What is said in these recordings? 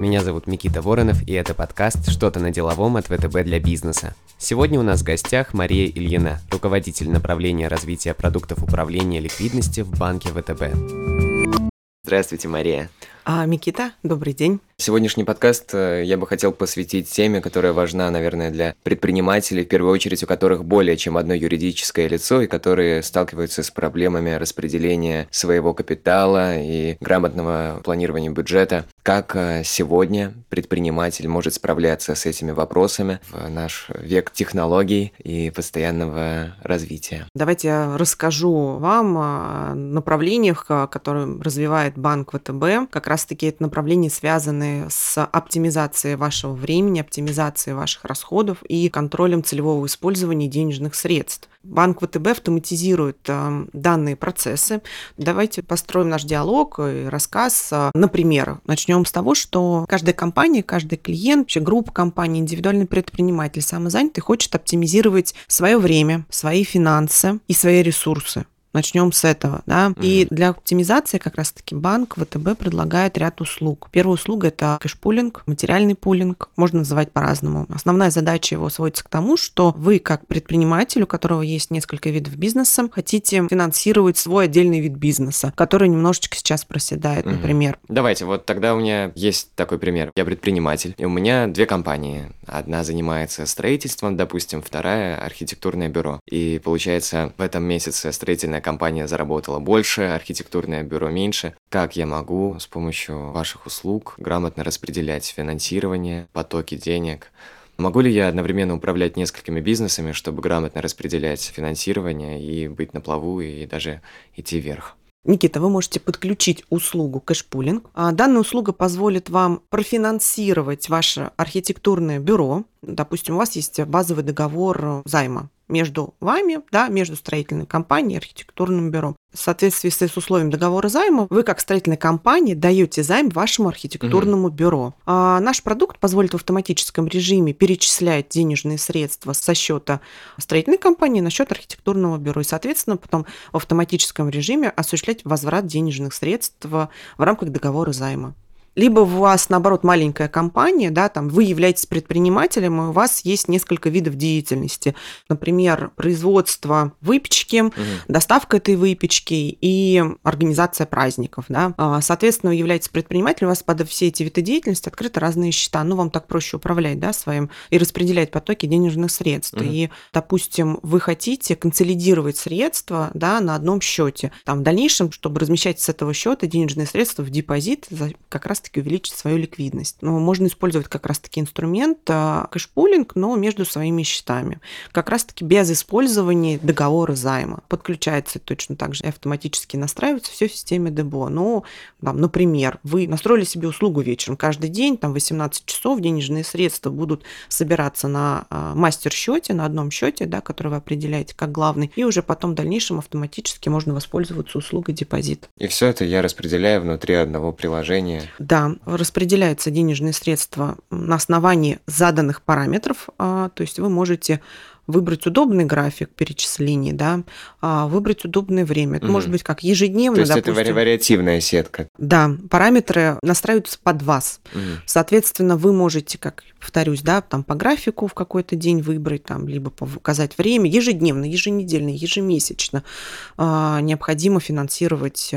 Меня зовут Микита Воронов, и это подкаст «Что-то на деловом» от ВТБ для бизнеса. Сегодня у нас в гостях Мария Ильина, руководитель направления развития продуктов управления ликвидности в банке ВТБ. Здравствуйте, Мария. А, Микита, добрый день. Сегодняшний подкаст э, я бы хотел посвятить теме, которая важна, наверное, для предпринимателей, в первую очередь у которых более чем одно юридическое лицо и которые сталкиваются с проблемами распределения своего капитала и грамотного планирования бюджета. Как э, сегодня предприниматель может справляться с этими вопросами в наш век технологий и постоянного развития? Давайте я расскажу вам о направлениях, которые развивает банк ВТБ. Как раз-таки это направления связаны с оптимизацией вашего времени, оптимизацией ваших расходов и контролем целевого использования денежных средств. Банк ВТБ автоматизирует э, данные процессы. Давайте построим наш диалог и рассказ э, на примерах. Начнем с того, что каждая компания, каждый клиент, вообще группа компаний, индивидуальный предприниматель, самозанятый хочет оптимизировать свое время, свои финансы и свои ресурсы. Начнем с этого, да. Mm-hmm. И для оптимизации как раз-таки банк ВТБ предлагает ряд услуг. Первая услуга это кэшпулинг, материальный пулинг, можно называть по-разному. Основная задача его сводится к тому, что вы как предприниматель, у которого есть несколько видов бизнеса, хотите финансировать свой отдельный вид бизнеса, который немножечко сейчас проседает, mm-hmm. например. Давайте, вот тогда у меня есть такой пример. Я предприниматель, и у меня две компании. Одна занимается строительством, допустим, вторая архитектурное бюро. И получается, в этом месяце строительная строительная компания заработала больше, архитектурное бюро меньше. Как я могу с помощью ваших услуг грамотно распределять финансирование, потоки денег? Могу ли я одновременно управлять несколькими бизнесами, чтобы грамотно распределять финансирование и быть на плаву и даже идти вверх? Никита, вы можете подключить услугу кэшпулинг. А данная услуга позволит вам профинансировать ваше архитектурное бюро. Допустим, у вас есть базовый договор займа между вами, да, между строительной компанией и архитектурным бюро. В соответствии с условием договора займа, вы как строительная компания даете займ вашему архитектурному угу. бюро. А наш продукт позволит в автоматическом режиме перечислять денежные средства со счета строительной компании на счет архитектурного бюро. И, соответственно, потом в автоматическом режиме осуществлять возврат денежных средств в рамках договора займа либо у вас, наоборот, маленькая компания, да, там вы являетесь предпринимателем, и у вас есть несколько видов деятельности. Например, производство выпечки, угу. доставка этой выпечки и организация праздников. Да. А, соответственно, вы являетесь предпринимателем, у вас под все эти виды деятельности открыты разные счета. Ну, вам так проще управлять да, своим и распределять потоки денежных средств. Угу. И, допустим, вы хотите консолидировать средства да, на одном счете. Там, в дальнейшем, чтобы размещать с этого счета денежные средства в депозит, как раз раз-таки увеличить свою ликвидность. Но можно использовать как раз-таки инструмент а, кэшпулинг, но между своими счетами. Как раз-таки без использования договора займа. Подключается точно так же и автоматически настраивается все в системе ДБО. Ну, там, например, вы настроили себе услугу вечером каждый день, там 18 часов денежные средства будут собираться на а, мастер-счете, на одном счете, да, который вы определяете как главный, и уже потом в дальнейшем автоматически можно воспользоваться услугой депозит. И все это я распределяю внутри одного приложения. Да, распределяются денежные средства на основании заданных параметров, а, то есть вы можете выбрать удобный график перечислений, да, а, выбрать удобное время. Это угу. может быть как ежедневно, То есть допустим. это вариативная сетка. Да, параметры настраиваются под вас. Угу. Соответственно, вы можете, как повторюсь, да, там по графику в какой-то день выбрать, там, либо указать время, ежедневно, еженедельно, ежемесячно а, необходимо финансировать,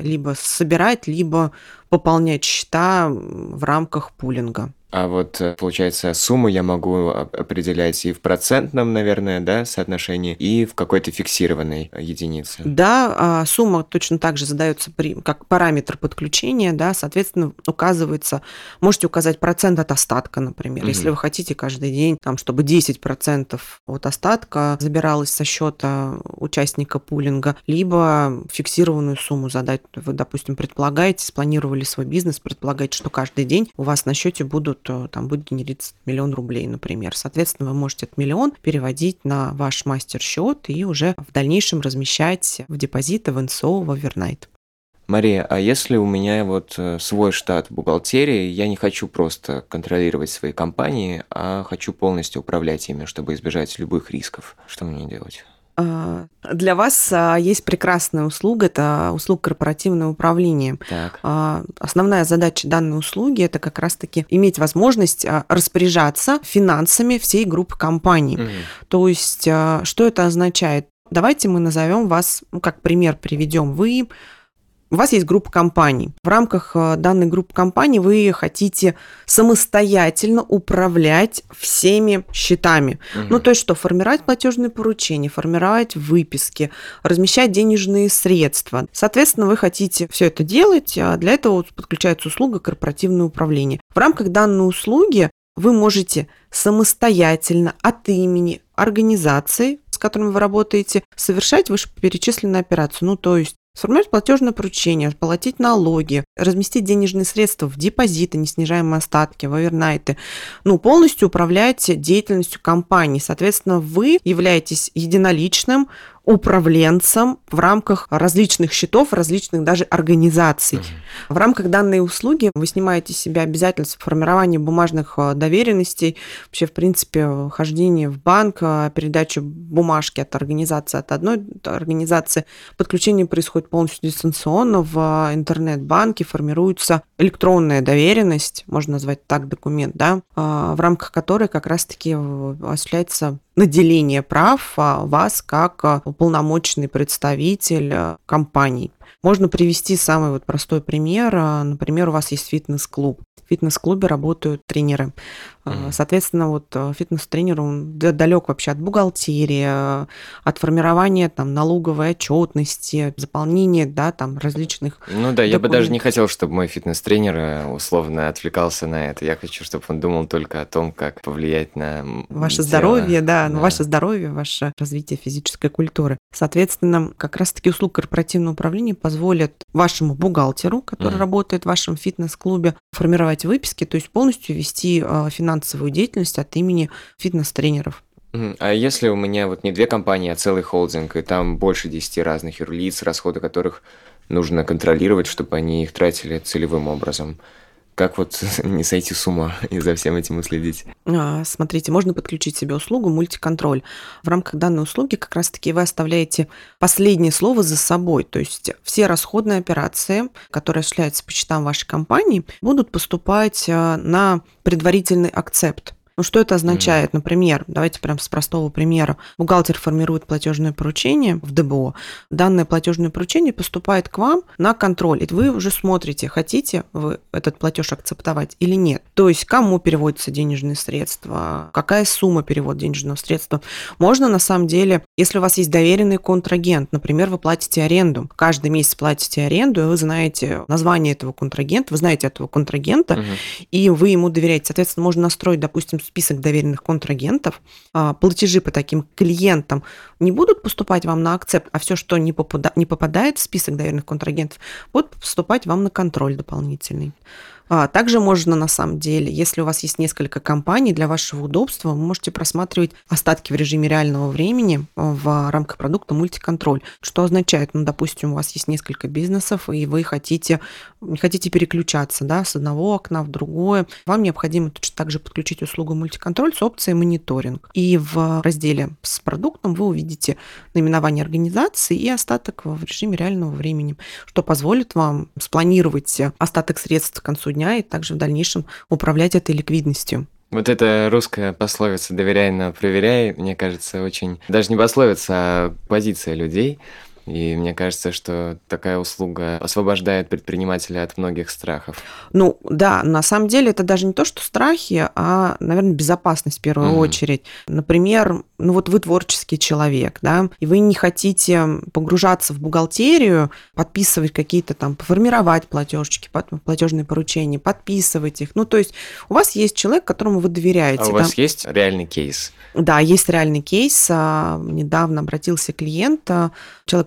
либо собирать, либо пополнять счета в рамках пулинга. А вот, э, получается, сумму я могу определять и в процентном, наверное, да, соотношении, и в какой-то фиксированной единице. Да, а сумма точно так же задается при, как параметр подключения, да, соответственно, указывается, можете указать процент от остатка, например, угу. если вы хотите каждый день, там, чтобы 10% от остатка забиралось со счета участника пулинга, либо фиксированную сумму задать. Вы, допустим, предполагаете, спланировали свой бизнес, предполагаете, что каждый день у вас на счете будут что там будет генериться миллион рублей, например. Соответственно, вы можете этот миллион переводить на ваш мастер-счет и уже в дальнейшем размещать в депозиты, в НСО, в овернайт. Мария, а если у меня вот э, свой штат бухгалтерии, я не хочу просто контролировать свои компании, а хочу полностью управлять ими, чтобы избежать любых рисков, что мне делать? А, для вас а, есть прекрасная услуга, это услуга корпоративного управления. Так. А, основная задача данной услуги это как раз-таки иметь возможность распоряжаться финансами всей группы компаний. Угу. То есть, что это означает? Давайте мы назовем вас, ну, как пример приведем. Вы у вас есть группа компаний. В рамках э, данной группы компаний вы хотите самостоятельно управлять всеми счетами. Угу. Ну, то есть что, формировать платежные поручения, формировать выписки, размещать денежные средства. Соответственно, вы хотите все это делать, а для этого подключается услуга корпоративное управление. В рамках данной услуги вы можете самостоятельно от имени организации, с которыми вы работаете, совершать вышеперечисленную операцию. Ну, то есть Сформировать платежное поручение, платить налоги, разместить денежные средства в депозиты, неснижаемые остатки, в овернайты. Ну, полностью управлять деятельностью компании. Соответственно, вы являетесь единоличным управленцем в рамках различных счетов, различных даже организаций. В рамках данной услуги вы снимаете с себя обязательства формирования бумажных э, доверенностей, вообще, в принципе, хождение в банк, э, передачу бумажки от организации от одной организации. Подключение происходит полностью дистанционно в э, интернет-банке, формируется электронная доверенность, можно назвать так документ, да, в рамках которой как раз-таки осуществляется наделение прав а, вас как а, уполномоченный представитель а, компаний. Можно привести самый вот простой пример. Например, у вас есть фитнес-клуб. В фитнес-клубе работают тренеры. Mm-hmm. Соответственно, вот э, фитнес-тренер, он далек вообще от бухгалтерии, э, от формирования там налоговой отчетности, заполнения, да, там различных. Ну да, я бы даже не хотел, чтобы мой фитнес-тренер э, условно отвлекался на это. Я хочу, чтобы он думал только о том, как повлиять на ваше тело. здоровье, да, да, ваше здоровье, ваше развитие физической культуры. Соответственно, как раз-таки услуг корпоративного управления позволят вашему бухгалтеру, который mm-hmm. работает в вашем фитнес-клубе, формировать выписки, то есть полностью вести финансовые финансовую деятельность от имени фитнес-тренеров. А если у меня вот не две компании, а целый холдинг, и там больше 10 разных юрлиц, расходы которых нужно контролировать, чтобы они их тратили целевым образом, как вот не сойти с ума и за всем этим уследить? А, смотрите, можно подключить себе услугу мультиконтроль. В рамках данной услуги как раз-таки вы оставляете последнее слово за собой. То есть все расходные операции, которые осуществляются по счетам вашей компании, будут поступать а, на предварительный акцепт. Ну, что это означает? Mm. Например, давайте прям с простого примера. Бухгалтер формирует платежное поручение в ДБО. Данное платежное поручение поступает к вам на контроль. И вы уже смотрите, хотите вы этот платеж акцептовать или нет. То есть, кому переводятся денежные средства, какая сумма перевода денежного средства. Можно на самом деле, если у вас есть доверенный контрагент, например, вы платите аренду, каждый месяц платите аренду, и вы знаете название этого контрагента, вы знаете этого контрагента, угу. и вы ему доверяете. Соответственно, можно настроить, допустим, список доверенных контрагентов, а, платежи по таким клиентам не будут поступать вам на акцепт, а все, что не, попада, не попадает в список доверенных контрагентов, будет поступать вам на контроль дополнительный. А, также можно на самом деле, если у вас есть несколько компаний, для вашего удобства вы можете просматривать остатки в режиме реального времени в рамках продукта мультиконтроль. Что означает, ну, допустим, у вас есть несколько бизнесов, и вы хотите, не хотите переключаться да, с одного окна в другое, вам необходимо точно так же подключить услугу мультиконтроль с опцией мониторинг. И в разделе с продуктом вы увидите наименование организации и остаток в режиме реального времени, что позволит вам спланировать остаток средств к концу дня и также в дальнейшем управлять этой ликвидностью. Вот эта русская пословица «доверяй, но проверяй», мне кажется, очень... Даже не пословица, а позиция людей – и мне кажется, что такая услуга освобождает предпринимателя от многих страхов. Ну да, на самом деле это даже не то, что страхи, а, наверное, безопасность в первую угу. очередь. Например, ну вот вы творческий человек, да, и вы не хотите погружаться в бухгалтерию, подписывать какие-то там, формировать платежечки, платежные поручения, подписывать их. Ну то есть у вас есть человек, которому вы доверяете. А у да? вас есть реальный кейс? Да, есть реальный кейс. А, недавно обратился клиент, а,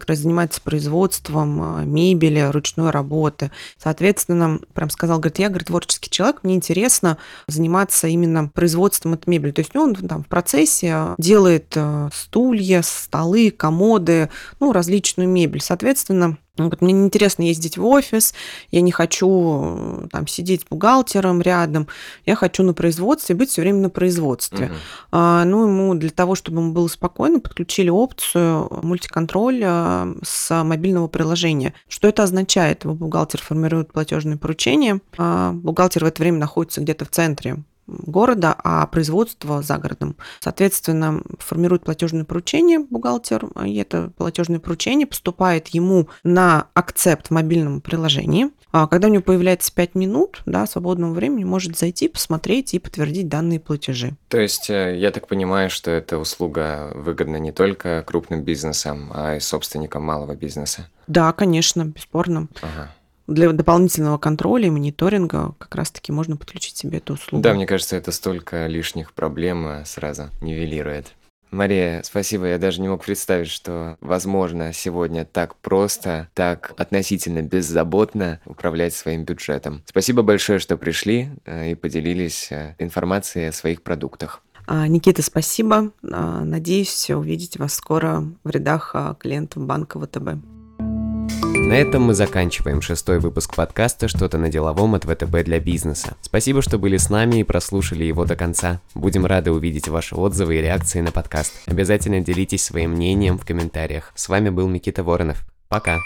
который занимается производством а, мебели, ручной работы. Соответственно, прям сказал, говорит, я, говорит, творческий человек, мне интересно заниматься именно производством этой мебели. То есть он там в процессе делает стулья, столы, комоды, ну, различную мебель. Соответственно, Он говорит, мне неинтересно ездить в офис, я не хочу э, там сидеть с бухгалтером рядом, я хочу на производстве, быть все время на производстве. Мгм. А, ну, ему для того, чтобы ему было спокойно, подключили опцию мультиконтроля с мобильного приложения. Что это означает? Бухгалтер формирует платежные поручения, а бухгалтер в это время находится где-то в центре города, а производство за городом. Соответственно, формирует платежное поручение бухгалтер, и это платежное поручение поступает ему на акцепт в мобильном приложении. А Когда у него появляется 5 минут да, свободного времени, может зайти, посмотреть и подтвердить данные платежи. То есть, э, я так понимаю, что эта услуга выгодна не только крупным бизнесам, а и собственникам малого бизнеса. Да, конечно, бесспорно. Ага. Для дополнительного контроля и мониторинга как раз-таки можно подключить себе эту услугу. Да, мне кажется, это столько лишних проблем э, сразу нивелирует. Мария, спасибо. Я даже не мог представить, что возможно сегодня так просто, так относительно беззаботно управлять своим бюджетом. Спасибо большое, что пришли э, и поделились э, информацией о своих продуктах. А, Никита, спасибо. А, Надеюсь увидеть вас скоро в рядах а, клиентов банка ВТБ. На этом мы заканчиваем шестой выпуск подкаста «Что-то на деловом» от ВТБ для бизнеса. Спасибо, что были с нами и прослушали его до конца. Будем рады увидеть ваши отзывы и реакции на подкаст. Обязательно делитесь своим мнением в комментариях. С вами был Никита Воронов. Пока!